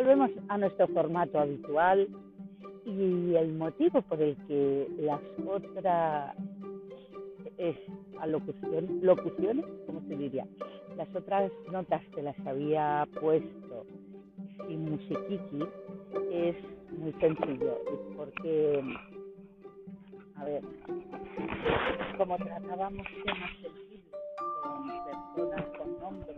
volvemos a nuestro formato habitual y el motivo por el que las otras locuciones, ¿cómo se diría? Las otras notas que las había puesto sin musiquiki es muy sencillo, porque, a ver, como tratábamos temas sensibles con personas con nombres,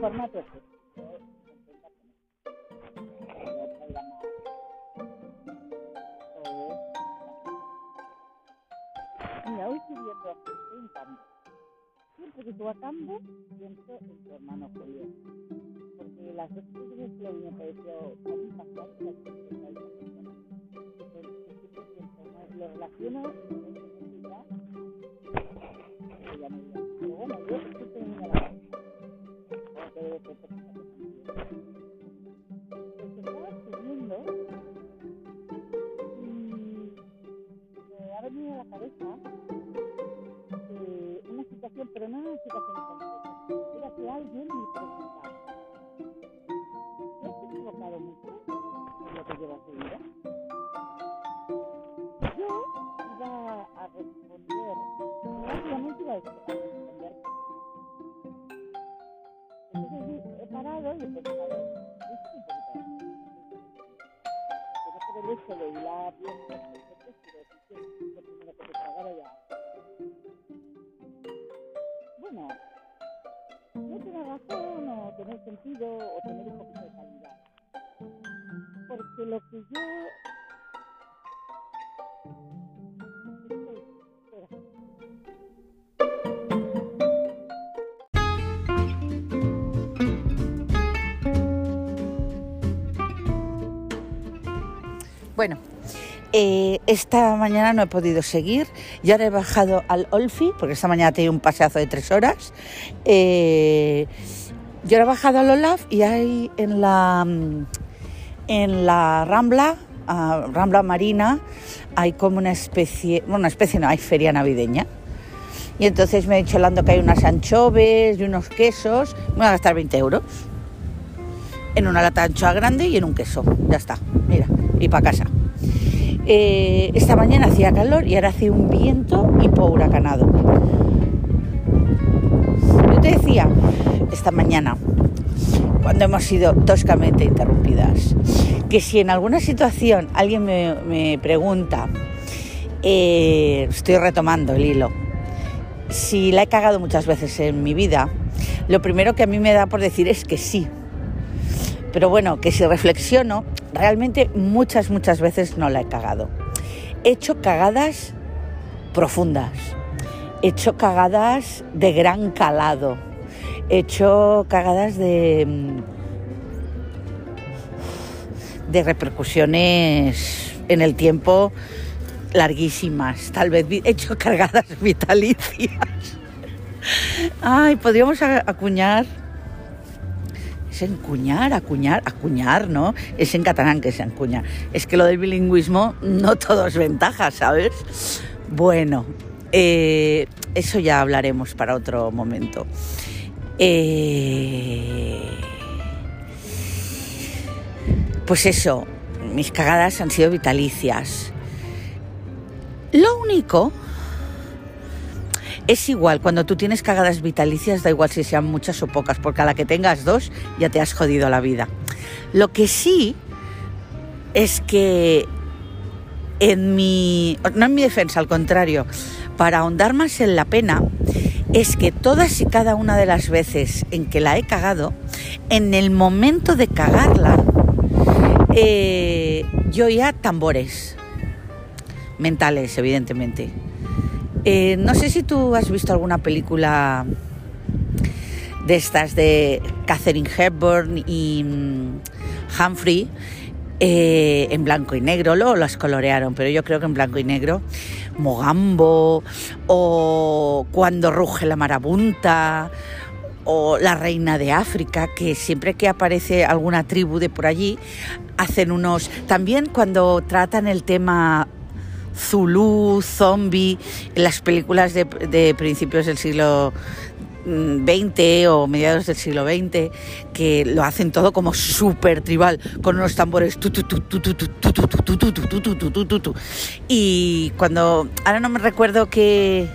formato es Mira, hoy estoy viendo en campo. Siempre que tú a campo, pienso en tu hermano Julio. Porque las dos veces que lo vi me pareció Bueno, eh, esta mañana no he podido seguir. Ya he bajado al Olfi, porque esta mañana tenía un paseazo de tres horas. Eh, yo he bajado al Olaf y hay en la, en la Rambla, Rambla Marina, hay como una especie, bueno, una especie no, hay feria navideña. Y entonces me he dicho hablando que hay unas anchoves y unos quesos. Me voy a gastar 20 euros. En una lata anchoa grande y en un queso. Ya está, mira y para casa. Eh, esta mañana hacía calor y ahora hace un viento y huracanado. Yo te decía esta mañana, cuando hemos sido toscamente interrumpidas, que si en alguna situación alguien me, pregunta, eh, estoy retomando el hilo, si la he cagado muchas veces en mi vida, lo primero que a mí me da por decir es que sí, pero bueno, que si reflexiono, realmente muchas, muchas veces no la he cagado. He hecho cagadas profundas, he hecho cagadas de gran calado, he hecho cagadas de, mm, de repercusiones en el tiempo larguísimas, tal vez he hecho cagadas vitalicias. Ay, podríamos acuñar es encuñar, acuñar, acuñar, ¿no? Es en catalán que se encuña. Es que lo del bilingüismo no todo es ventaja, ¿sabes? Bueno, eh, eso ya hablaremos para otro momento. Eh, pues eso, mis cagadas han sido vitalicias. Lo único es igual, cuando tú tienes cagadas vitalicias, da igual si sean muchas o pocas, porque a la que tengas dos ya te has jodido la vida. Lo que sí es que en mi, no en mi defensa, al contrario, para ahondar más en la pena, es que todas y cada una de las veces en que la he cagado, en el momento de cagarla, eh, yo ya tambores mentales, evidentemente Eh, no sé si tú has visto alguna película de estas de Catherine Hepburn y mm, Humphrey eh, en blanco y negro, luego las colorearon, pero yo creo que en blanco y negro, Mogambo o Cuando ruge la marabunta o La reina de África, que siempre que aparece alguna tribu de por allí, hacen unos... También cuando tratan el tema Zulu, zombie, las películas de, de principios del siglo 20 o mediados del siglo XX, que lo hacen todo como súper tribal, con unos tambores. Y cuando. Ahora no me recuerdo qué,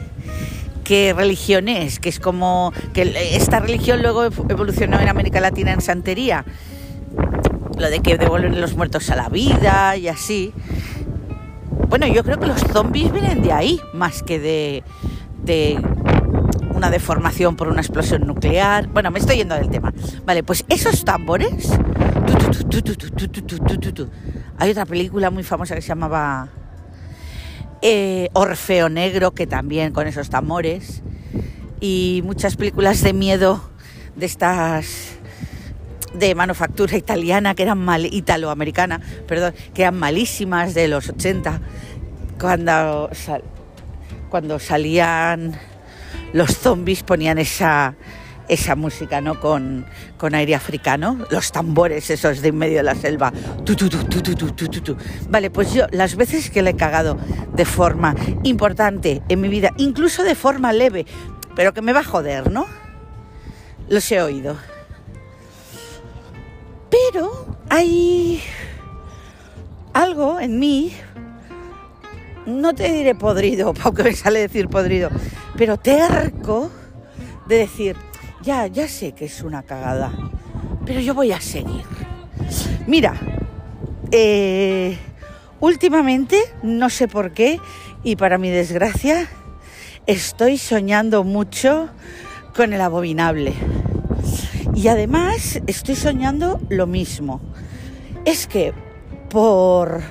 qué religión es, que es como. que esta religión luego evolucionó en América Latina en santería. Lo de que devuelven los muertos a la vida y así. Bueno, yo creo que los zombies vienen de ahí, más que de, de una deformación por una explosión nuclear. Bueno, me estoy yendo del tema. Vale, pues esos tambores. Hay otra película muy famosa que se llamaba eh, Orfeo Negro, que también con esos tambores. Y muchas películas de miedo de estas de manufactura italiana que eran mal italoamericana, perdón, que eran malísimas de los 80 cuando cuando salían los zombies ponían esa, esa música, ¿no? Con, con, aire africano, los tambores esos de en medio de la selva. vale, pues yo las veces que le he cagado de forma importante en mi vida, incluso de forma leve, pero que me va a joder, ¿no? Los he oído. Pero hay algo en mí, no te diré podrido, aunque me sale decir podrido, pero terco de decir, ya, ya sé que es una cagada, pero yo voy a seguir. Mira, eh, últimamente, no sé por qué, y para mi desgracia, estoy soñando mucho con el abominable. Y además estoy soñando lo mismo. Es que por...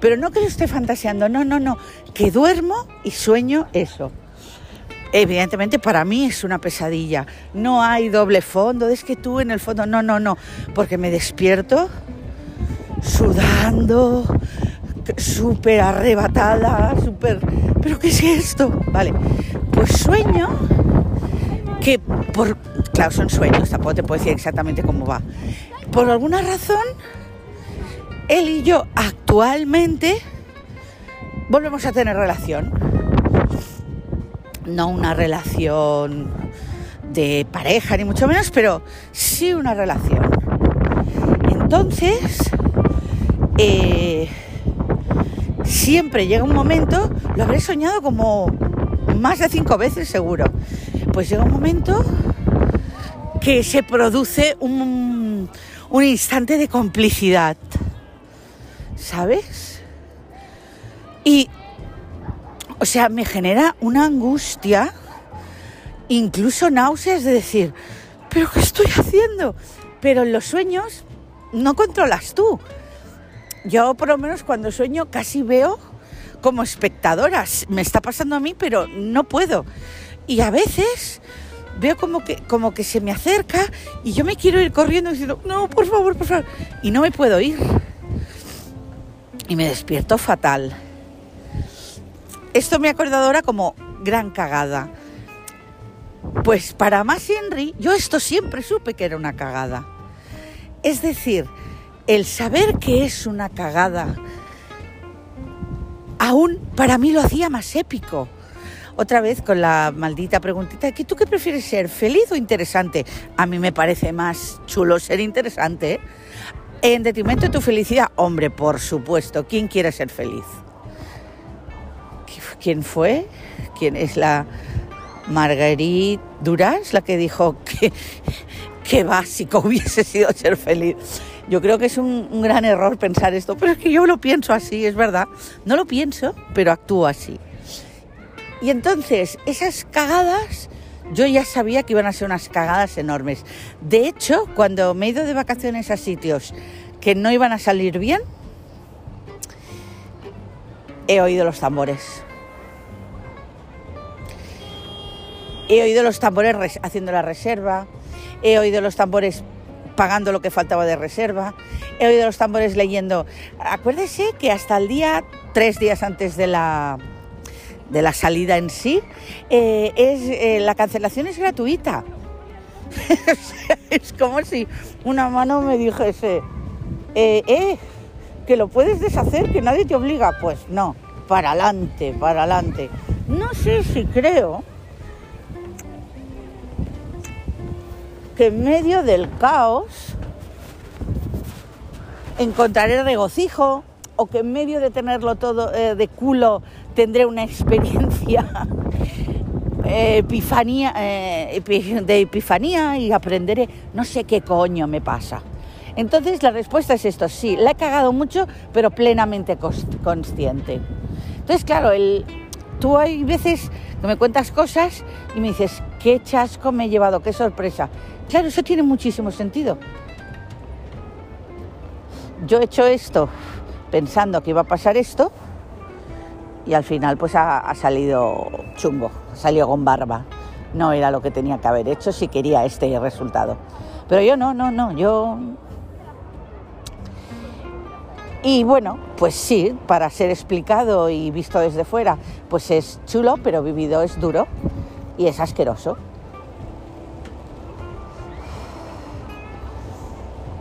Pero no que lo esté fantaseando, no, no, no, que duermo y sueño eso evidentemente para mí es una pesadilla. No hay doble fondo, es que tú en el fondo, no, no, no, porque me despierto sudando, súper arrebatada, súper... ¿Pero qué es esto? Vale, pues sueño que por... Claro, son sueños, tampoco te puedo decir exactamente cómo va. Por alguna razón, él y yo actualmente volvemos a tener relación no una relación de pareja ni mucho menos, pero sí una relación. Entonces, eh, siempre llega un momento, lo habré soñado como más de cinco veces seguro, pues llega un momento que se produce un, un instante de complicidad, ¿sabes? Y o sea, me genera una angustia, incluso náuseas de decir, ¿pero qué estoy haciendo? Pero en los sueños no controlas tú. Yo por lo menos cuando sueño casi veo como espectadora. Me está pasando a mí, pero no puedo. Y a veces veo como que, como que se me acerca y yo me quiero ir corriendo diciendo, no, por favor, por favor. Y no me puedo ir. Y me despierto fatal. Esto me ha acordado ahora como gran cagada. Pues para más Henry, yo esto siempre supe que era una cagada. Es decir, el saber que es una cagada, aún para mí lo hacía más épico. Otra vez con la maldita preguntita, ¿tú qué prefieres ser, feliz o interesante? A mí me parece más chulo ser interesante. ¿eh? En detrimento de tu felicidad, hombre, por supuesto, ¿quién quiere ser feliz? quién fue, quién es la Marguerite Duras, la que dijo que, que básico hubiese sido ser feliz. Yo creo que es un, un, gran error pensar esto, pero es que yo lo pienso así, es verdad. No lo pienso, pero actúo así. Y entonces, esas cagadas, yo ya sabía que iban a ser unas cagadas enormes. De hecho, cuando me he ido de vacaciones a sitios que no iban a salir bien, he oído los tambores he oído los tambores res- haciendo la reserva, he oído los tambores pagando lo que faltaba de reserva, he oído los tambores leyendo. Acuérdese que hasta el día, tres días antes de la, de la salida en sí, eh, es, eh, la cancelación es gratuita. Es como si una mano me dijese, eh, eh, que lo puedes deshacer, que nadie te obliga. Pues no, para adelante, para adelante. No sé si creo que en medio del caos encontraré regocijo o que en medio de tenerlo todo de culo tendré una experiencia eh, epifanía, eh, de epifanía y aprenderé, no sé qué coño me pasa. Entonces la respuesta es esto, sí, la he cagado mucho, pero plenamente cons- consciente. Entonces, claro, el, tú hay veces que me cuentas cosas y me dices, qué chasco me he llevado, qué sorpresa. Claro, eso tiene muchísimo sentido. Yo he hecho esto pensando que iba a pasar esto y al final pues ha, ha salido chungo, salió con barba. No era lo que tenía que haber hecho si quería este resultado. Pero yo no, no, no, yo... Y bueno, pues sí, para ser explicado y visto desde fuera, pues es chulo, pero vivido es duro y es asqueroso.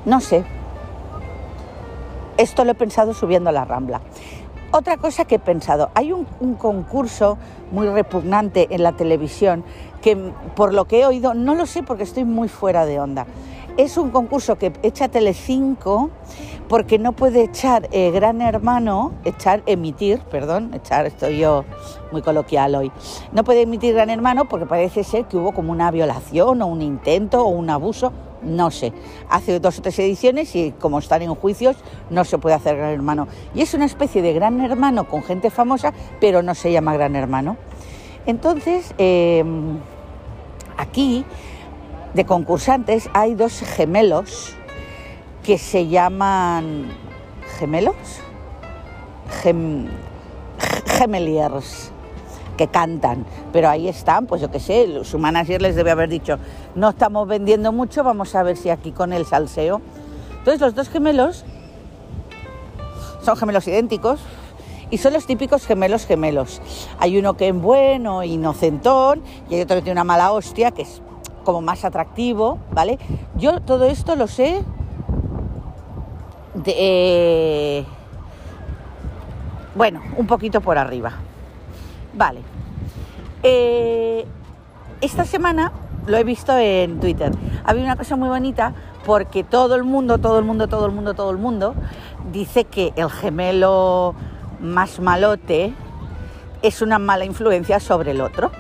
No sé. Esto lo he pensado subiendo la Rambla. Otra cosa que he pensado, hay un, concurso muy repugnante en la televisión que por lo que he oído, no lo sé porque estoy muy fuera de onda. Es un concurso que echa Telecinco porque no puede echar eh, Gran Hermano, echar, emitir, perdón, echar, estoy yo muy coloquial hoy. No puede emitir Gran Hermano porque parece ser que hubo como una violación o un intento o un abuso, no sé. Hace dos o tres ediciones y como están en juicios no se puede hacer Gran Hermano. Y es una especie de Gran Hermano con gente famosa, pero no se llama Gran Hermano. Entonces, eh, aquí de concursantes hay dos gemelos que se llaman gemelos, Gem, gemeliers, que cantan, pero ahí están, pues yo qué sé, su manager les debe haber dicho, no estamos vendiendo mucho, vamos a ver si aquí con el salseo. Entonces los dos gemelos son gemelos idénticos y son los típicos gemelos gemelos. Hay uno que es bueno, inocentón, y hay otro que tiene una mala hostia, que es como más atractivo, ¿vale? Yo todo esto lo sé de, eh, bueno, un poquito por arriba. Vale. Eh, esta semana lo he visto en Twitter. Había una cosa muy bonita porque todo el mundo, todo el mundo, todo el mundo, todo el mundo dice que el gemelo más malote es una mala influencia sobre el otro.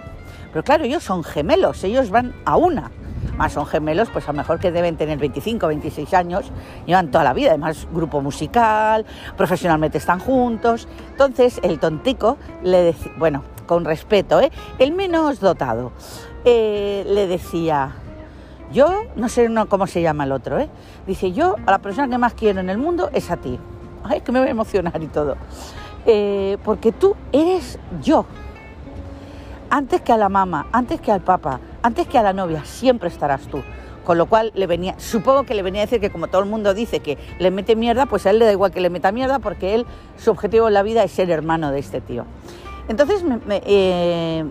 Pero claro, ellos son gemelos, ellos van a una. Más son gemelos, pues a lo mejor que deben tener 25, 26 años, llevan toda la vida, además grupo musical, profesionalmente están juntos. Entonces el tontico le decía, bueno, con respeto, ¿eh? el menos dotado, eh, le decía, yo, no sé cómo se llama el otro, ¿eh? dice, yo a la persona que más quiero en el mundo es a ti. Ay, que me voy a emocionar y todo. Eh, porque tú eres yo. Antes que a la mamá, antes que al papá, antes que a la novia, siempre estarás tú. Con lo cual le venía, supongo que le venía a decir que como todo el mundo dice que le mete mierda, pues a él le da igual que le meta mierda porque él, su objetivo en la vida es ser hermano de este tío. Entonces, me, me, eh,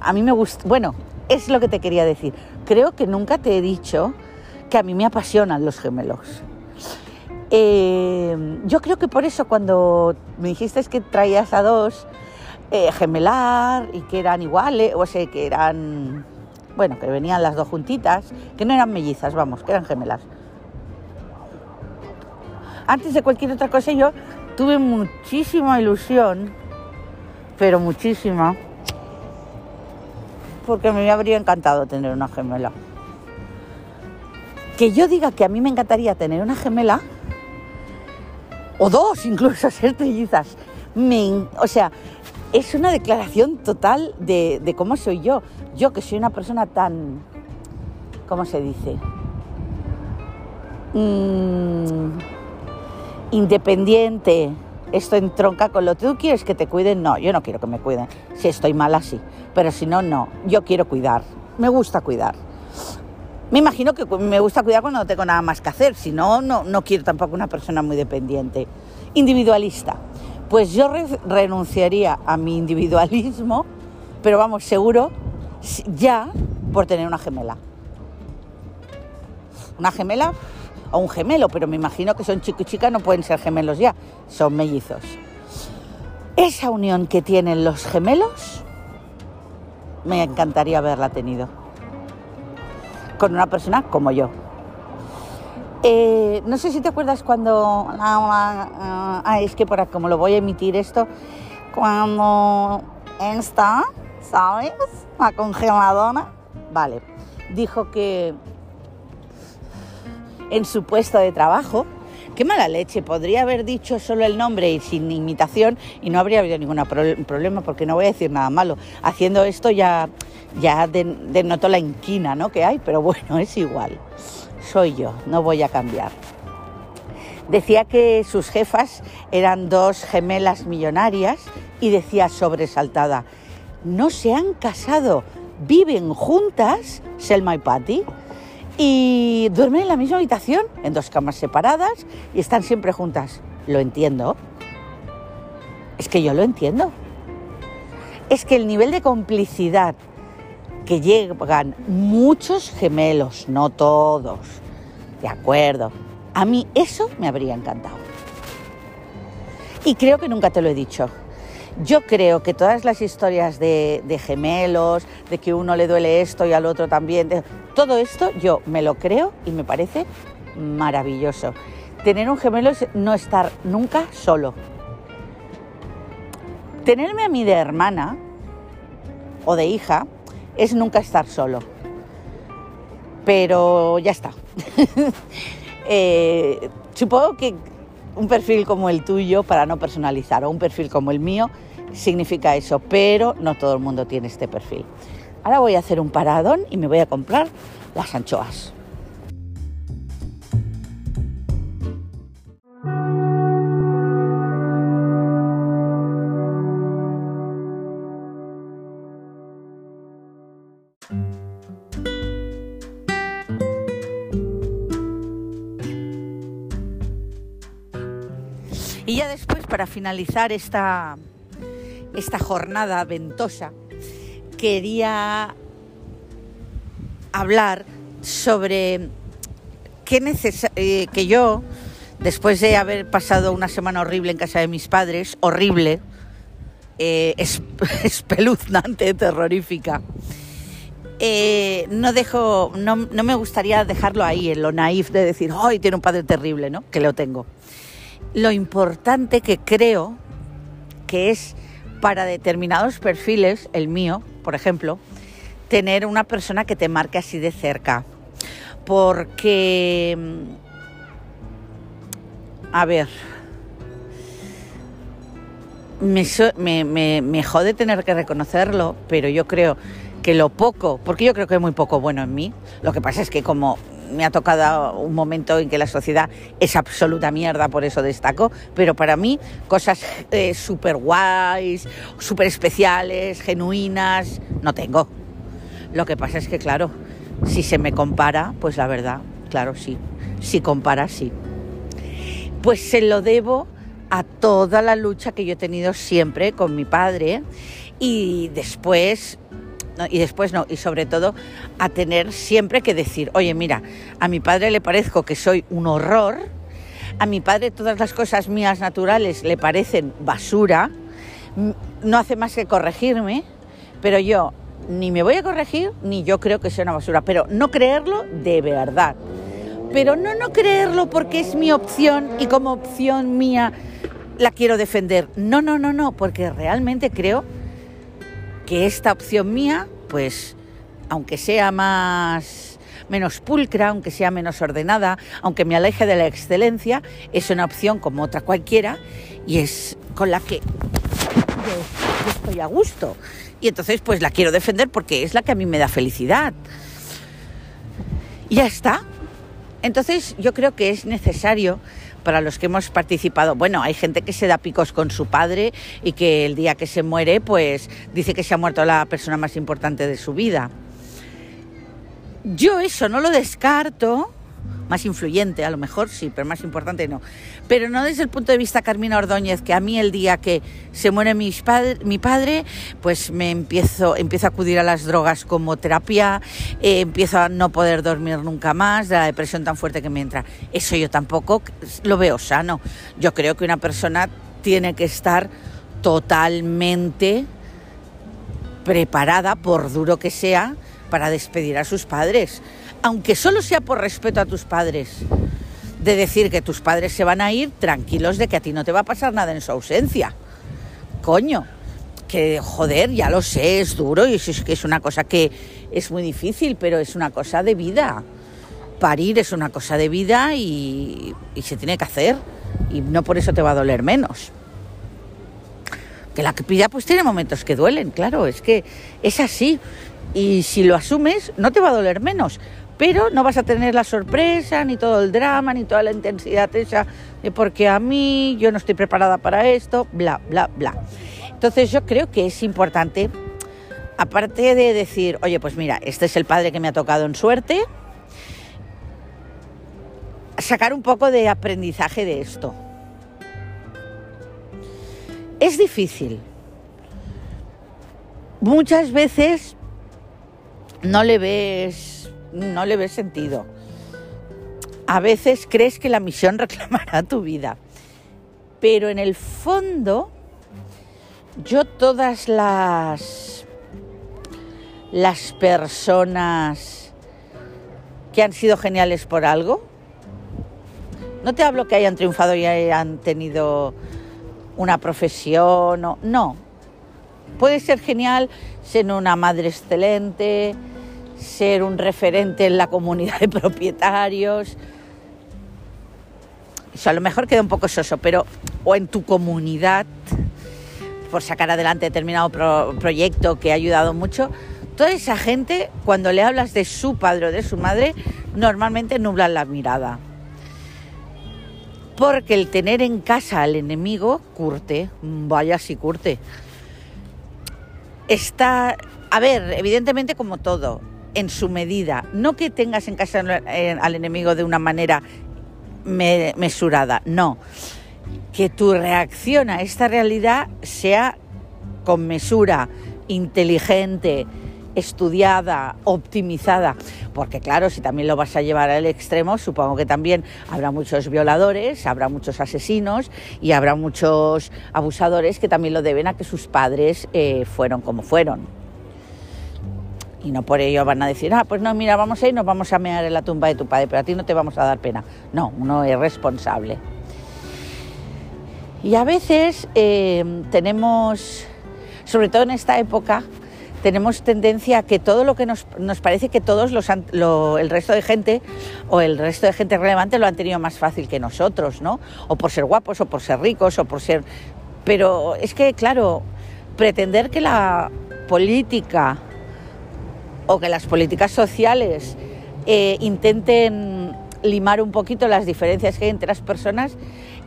a mí me gusta, bueno, es lo que te quería decir. Creo que nunca te he dicho que a mí me apasionan los gemelos. Eh, yo creo que por eso cuando me dijiste que traías a dos, eh, gemelar y que eran iguales, o sea, que eran, bueno, que venían las dos juntitas, que no eran mellizas, vamos, que eran gemelas. Antes de cualquier otra cosa yo tuve muchísima ilusión, pero muchísima, porque me habría encantado tener una gemela. Que yo diga que a mí me encantaría tener una gemela, o dos incluso, ser trillizas, me, o sea, es una declaración total de, cómo soy yo. Yo que soy una persona tan, ¿cómo se dice? Mm, independiente. Esto entronca con lo que tú quieres que te cuiden. No, yo no quiero que me cuiden. Si estoy mal así. Pero si no, no. Yo quiero cuidar. me gusta cuidar. Me imagino que me gusta cuidar cuando no tengo nada más que hacer, si no, no, no quiero tampoco una persona muy dependiente. Individualista. Pues yo renunciaría a mi individualismo, pero vamos, seguro, ya por tener una gemela. Una gemela o un gemelo, pero me imagino que son chico y chica, no pueden ser gemelos ya, son mellizos. Esa unión que tienen los gemelos, me encantaría haberla tenido con una persona como yo. Eh, no sé si te acuerdas cuando... Ah, es que por como lo voy a emitir esto, cuando esta, ¿sabes? La congeladora, vale, dijo que en su puesto de trabajo, qué mala leche, podría haber dicho solo el nombre y sin imitación y no habría habido ningún problema porque no voy a decir nada malo. Haciendo esto ya, ya denoto la inquina ¿no? que hay, pero bueno, es igual soy yo, no voy a cambiar. Decía que sus jefas eran dos gemelas millonarias y decía sobresaltada, no se han casado, viven juntas, Selma y Patty, y duermen en la misma habitación, en dos camas separadas, y están siempre juntas. Lo entiendo. Es que yo lo entiendo. Es que el nivel de complicidad que llegan muchos gemelos, no todos. De acuerdo. A mí eso me habría encantado. Y creo que nunca te lo he dicho. Yo creo que todas las historias de, gemelos, de que uno le duele esto y al otro también, todo esto yo me lo creo y me parece maravilloso. Tener un gemelo es no estar nunca solo. Tenerme a mí de hermana o de hija es nunca estar solo. Pero ya está. Eh, supongo que un perfil como el tuyo, para no personalizar, o un perfil como el mío, significa eso, pero no todo el mundo tiene este perfil. Ahora voy a hacer un paradón y me voy a comprar las anchoas. Finalizar esta, esta jornada ventosa, quería hablar sobre qué eh, que yo, después de haber pasado una semana horrible en casa de mis padres, horrible, eh, espeluznante, terrorífica, eh, no dejo, no, no, me gustaría dejarlo ahí, en lo naif de decir, ¡ay, tiene un padre terrible! ¿no? Que lo tengo lo importante que creo que es para determinados perfiles, el mío, por ejemplo, tener una persona que te marque así de cerca. Porque, mm, a ver, me, me, me, jode tener que reconocerlo, pero yo creo que lo poco, porque yo creo que hay muy poco bueno en mí, lo que pasa es que como me ha tocado un momento en que la sociedad es absoluta mierda, por eso destaco, pero para mí cosas eh, súper guays, súper especiales, genuinas, no tengo. Lo que pasa es que, claro, si se me compara, pues la verdad, claro, sí. Si compara, sí. Pues se lo debo a toda la lucha que yo he tenido siempre con mi padre y después y después no, y sobre todo a tener siempre que decir, oye, mira, a mi padre le parezco que soy un horror, a mi padre todas las cosas mías naturales le parecen basura, no hace más que corregirme, pero yo ni me voy a corregir, ni yo creo que sea una basura, pero no creerlo de verdad. Pero no no creerlo porque es mi opción y como opción mía la quiero defender. No, no, no, no, porque realmente creo que esta opción mía, pues, aunque sea más menos pulcra, aunque sea menos ordenada, aunque me aleje de la excelencia, es una opción como otra cualquiera y es con la que yo, estoy a gusto. Y entonces pues la quiero defender porque es la que a mí me da felicidad. Y ya está. Entonces yo creo que es necesario para los que hemos participado. Bueno, hay gente que se da picos con su padre y que el día que se muere, pues dice que se ha muerto la persona más importante de su vida. yo eso no lo descarto, más influyente, a lo mejor sí, pero más importante no. Pero no desde el punto de vista Carmina Ordóñez, que a mí el día que se muere mi padre, pues me empiezo, empiezo a acudir a las drogas como terapia, eh, empiezo a no poder dormir nunca más, de la depresión tan fuerte que me entra. Eso yo tampoco lo veo sano. Yo creo que una persona tiene que estar totalmente preparada, por duro que sea, para despedir a sus padres aunque solo sea por respeto a tus padres, de decir que tus padres se van a ir tranquilos de que a ti no te va a pasar nada en su ausencia. Coño, que joder, ya lo sé, es duro y es que es una cosa que es muy difícil, pero es una cosa de vida. Parir es una cosa de vida y, se tiene que hacer y no por eso te va a doler menos. Que la pida pues tiene momentos que duelen, claro, es que es así. Y si lo asumes, no te va a doler menos pero no vas a tener la sorpresa, ni todo el drama, ni toda la intensidad esa de porque a mí yo no estoy preparada para esto, bla, bla, bla. Entonces yo creo que es importante, aparte de decir, oye, pues mira, este es el padre que me ha tocado en suerte, sacar un poco de aprendizaje de esto. Es difícil. Muchas veces no le ves no le ves sentido. A veces crees que la misión reclamará tu vida, pero en el fondo yo todas las las personas que han sido geniales por algo, no te hablo que hayan triunfado y hayan tenido una profesión, no, no. Puede ser genial ser una madre excelente, ser un referente en la comunidad de propietarios. Eso a lo mejor queda un poco soso, pero o en tu comunidad, por sacar adelante determinado proyecto que ha ayudado mucho, toda esa gente, cuando le hablas de su padre o de su madre, normalmente nublan la mirada. Porque el tener en casa al enemigo curte, vaya si curte. Está, a ver, evidentemente como todo, en su medida, no que tengas en casa eh, al enemigo de una manera mesurada, no, que tu reacción a esta realidad sea con mesura, inteligente, estudiada, optimizada, porque claro, si también lo vas a llevar al extremo, supongo que también habrá muchos violadores, habrá muchos asesinos y habrá muchos abusadores que también lo deben a que sus padres eh, fueron como fueron. Y no por ello van a decir, ah, pues no, mira, vamos a ir, nos vamos a mear en la tumba de tu padre, pero a ti no te vamos a dar pena. No, uno es responsable. Y a veces eh, tenemos, sobre todo en esta época, tenemos tendencia a que todo lo que nos, nos parece que todos los, el resto de gente o el resto de gente relevante lo han tenido más fácil que nosotros, ¿no? O por ser guapos, o por ser ricos, o por ser... Pero es que, claro, pretender que la política o que las políticas sociales eh, intenten limar un poquito las diferencias que hay entre las personas,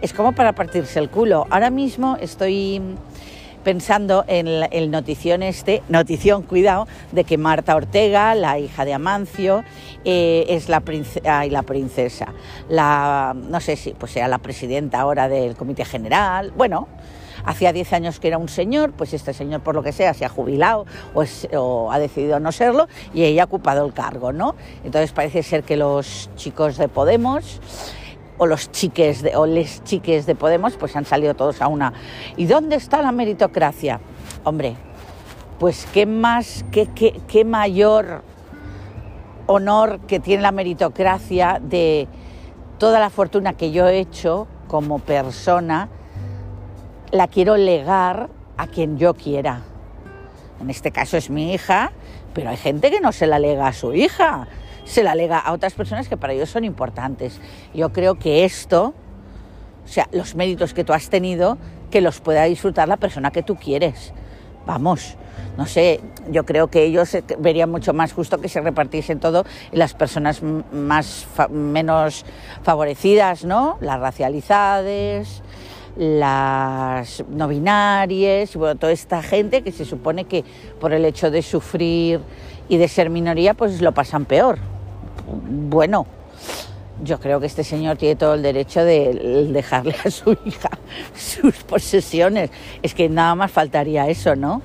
es como para partirse el culo. Ahora mismo estoy pensando en el notición este, notición, cuidado, de que Marta Ortega, la hija de Amancio, eh, es la, princesa, la princesa, la, no sé si pues sea la presidenta ahora del Comité General, bueno, hacía 10 años que era un señor, pues este señor por lo que sea se ha jubilado o, ha decidido no serlo y ella ha ocupado el cargo, ¿no? Entonces parece ser que los chicos de Podemos o los chiques de, o les chiques de Podemos pues han salido todos a una. ¿Y dónde está la meritocracia? Hombre, pues qué más, qué, qué, qué mayor honor que tiene la meritocracia de toda la fortuna que yo he hecho como persona la quiero legar a quien yo quiera. En este caso es mi hija, pero hay gente que no se la lega a su hija, se la lega a otras personas que para ellos son importantes. Yo creo que esto, o sea, los méritos que tú has tenido, que los pueda disfrutar la persona que tú quieres. Vamos, no sé, yo creo que ellos verían mucho más justo que se repartiesen todo en las personas más menos favorecidas, ¿no? Las racializadas, las no binarias, bueno, toda esta gente que se supone que por el hecho de sufrir y de ser minoría, pues lo pasan peor. Bueno, yo creo que este señor tiene todo el derecho de dejarle a su hija sus posesiones. Es que nada más faltaría eso, ¿no?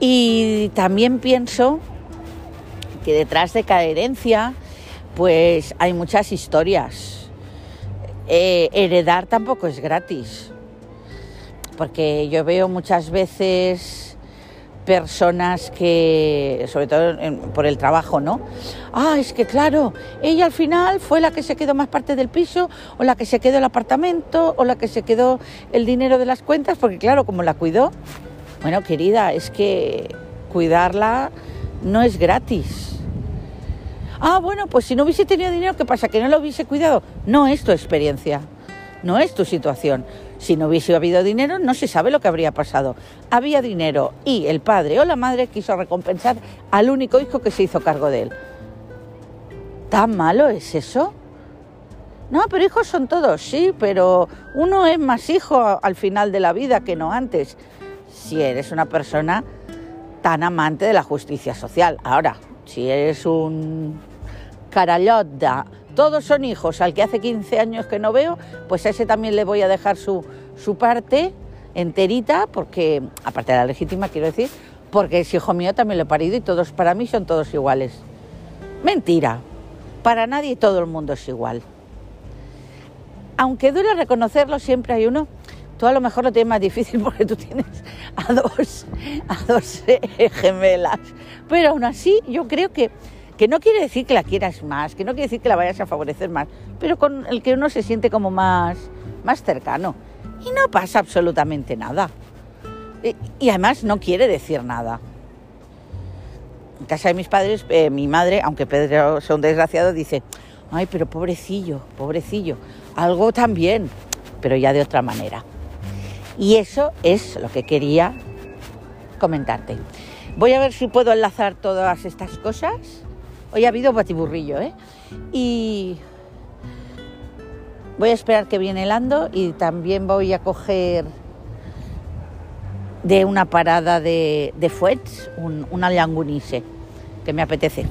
Y también pienso que detrás de cada herencia, pues hay muchas historias. Eh, heredar tampoco es gratis, porque yo veo muchas veces personas que, sobre todo por el trabajo, ¿no? Ah, es que claro, ella al final fue la que se quedó más parte del piso, o la que se quedó el apartamento, o la que se quedó el dinero de las cuentas, porque claro, como la cuidó, bueno, querida, es que cuidarla no es gratis. Ah, bueno, pues si no hubiese tenido dinero, ¿qué pasa? ¿Que no lo hubiese cuidado? No es tu experiencia, no es tu situación. Si no hubiese habido dinero, no se sabe lo que habría pasado. Había dinero y el padre o la madre quiso recompensar al único hijo que se hizo cargo de él. ¿Tan malo es eso? No, pero hijos son todos, sí, pero uno es más hijo al final de la vida que no antes. Si eres una persona tan amante de la justicia social. Ahora, si eres un carallota todos son hijos. Al que hace 15 años que no veo, pues a ese también le voy a dejar su, su parte enterita, porque, aparte de la legítima, quiero decir, porque es hijo mío, también lo he parido y todos para mí son todos iguales. Mentira. Para nadie todo el mundo es igual. Aunque duele reconocerlo, siempre hay uno. Tú a lo mejor lo tienes más difícil porque tú tienes a dos, a dos gemelas. Pero aún así, yo creo que que no quiere decir que la quieras más, que no quiere decir que la vayas a favorecer más, pero con el que uno se siente como más, más cercano. Y no pasa absolutamente nada. Y, además no quiere decir nada. En casa de mis padres, eh, mi madre, aunque Pedro sea un desgraciado, dice, ay, pero pobrecillo, pobrecillo, algo también, pero ya de otra manera. Y eso es lo que quería comentarte. Voy a ver si puedo enlazar todas estas cosas Hoy ha habido batiburrillo, ¿eh? Y voy a esperar que viene el ando y también voy a coger de una parada de, de Fuets un, una que me apetece.